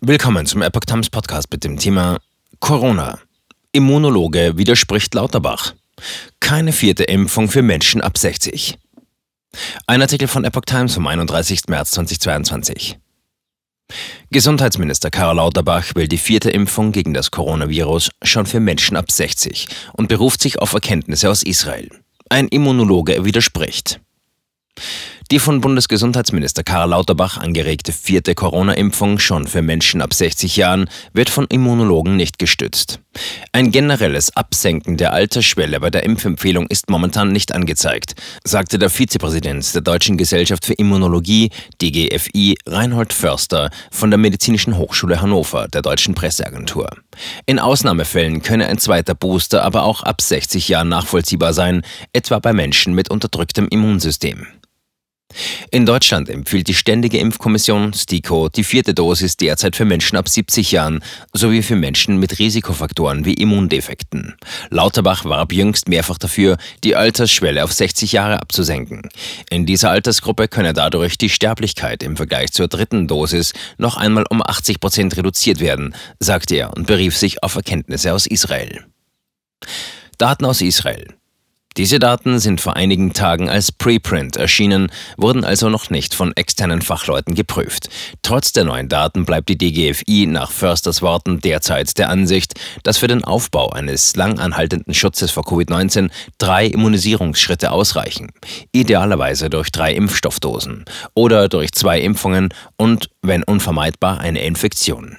Willkommen zum Epoch Times Podcast mit dem Thema Corona. Immunologe widerspricht Lauterbach. Keine vierte Impfung für Menschen ab 60. Ein Artikel von Epoch Times vom 31. März 2022. Gesundheitsminister Karl Lauterbach will die vierte Impfung gegen das Coronavirus schon für Menschen ab 60 und beruft sich auf Erkenntnisse aus Israel. Ein Immunologe widerspricht. Die von Bundesgesundheitsminister Karl Lauterbach angeregte vierte Corona-Impfung schon für Menschen ab 60 Jahren wird von Immunologen nicht gestützt. Ein generelles Absenken der Altersschwelle bei der Impfempfehlung ist momentan nicht angezeigt, sagte der Vizepräsident der Deutschen Gesellschaft für Immunologie, DGFI, Reinhold Förster von der Medizinischen Hochschule Hannover, der deutschen Presseagentur. In Ausnahmefällen könne ein zweiter Booster aber auch ab 60 Jahren nachvollziehbar sein, etwa bei Menschen mit unterdrücktem Immunsystem. In Deutschland empfiehlt die Ständige Impfkommission STIKO die vierte Dosis derzeit für Menschen ab 70 Jahren sowie für Menschen mit Risikofaktoren wie Immundefekten. Lauterbach warb jüngst mehrfach dafür, die Altersschwelle auf 60 Jahre abzusenken. In dieser Altersgruppe könne dadurch die Sterblichkeit im Vergleich zur dritten Dosis noch einmal um 80 Prozent reduziert werden, sagte er und berief sich auf Erkenntnisse aus Israel. Daten aus Israel. Diese Daten sind vor einigen Tagen als Preprint erschienen, wurden also noch nicht von externen Fachleuten geprüft. Trotz der neuen Daten bleibt die DGFI nach Försters Worten derzeit der Ansicht, dass für den Aufbau eines lang anhaltenden Schutzes vor Covid-19 drei Immunisierungsschritte ausreichen. Idealerweise durch drei Impfstoffdosen oder durch zwei Impfungen und, wenn unvermeidbar, eine Infektion.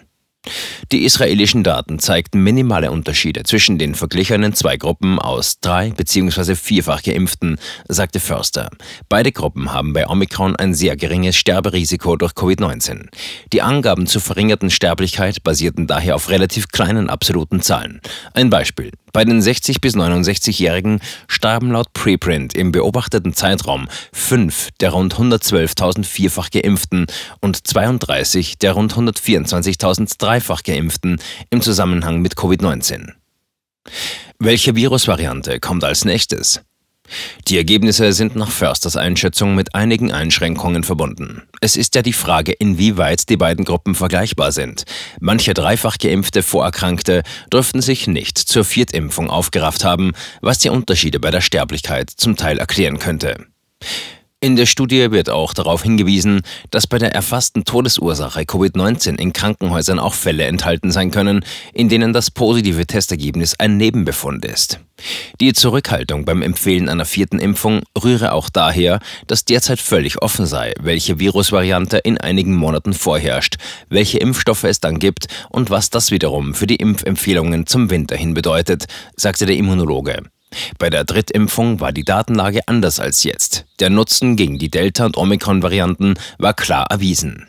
Die israelischen Daten zeigten minimale Unterschiede zwischen den verglichenen zwei Gruppen aus drei bzw. vierfach Geimpften, sagte Förster. Beide Gruppen haben bei Omikron ein sehr geringes Sterberisiko durch Covid-19. Die Angaben zur verringerten Sterblichkeit basierten daher auf relativ kleinen absoluten Zahlen. Ein Beispiel. Bei den 60 bis 69-Jährigen starben laut Preprint im beobachteten Zeitraum fünf der rund 112.000 vierfach Geimpften und 32 der rund 124.000 dreifach Geimpften im Zusammenhang mit Covid-19. Welche Virusvariante kommt als nächstes? Die Ergebnisse sind nach Försters Einschätzung mit einigen Einschränkungen verbunden. Es ist ja die Frage, inwieweit die beiden Gruppen vergleichbar sind. Manche dreifach geimpfte Vorerkrankte dürften sich nicht zur Viertimpfung aufgerafft haben, was die Unterschiede bei der Sterblichkeit zum Teil erklären könnte. In der Studie wird auch darauf hingewiesen, dass bei der erfassten Todesursache Covid-19 in Krankenhäusern auch Fälle enthalten sein können, in denen das positive Testergebnis ein Nebenbefund ist. Die Zurückhaltung beim Empfehlen einer vierten Impfung rühre auch daher, dass derzeit völlig offen sei, welche Virusvariante in einigen Monaten vorherrscht, welche Impfstoffe es dann gibt und was das wiederum für die Impfempfehlungen zum Winter hin bedeutet, sagte der Immunologe. Bei der Drittimpfung war die Datenlage anders als jetzt. Der Nutzen gegen die Delta- und Omikron-Varianten war klar erwiesen.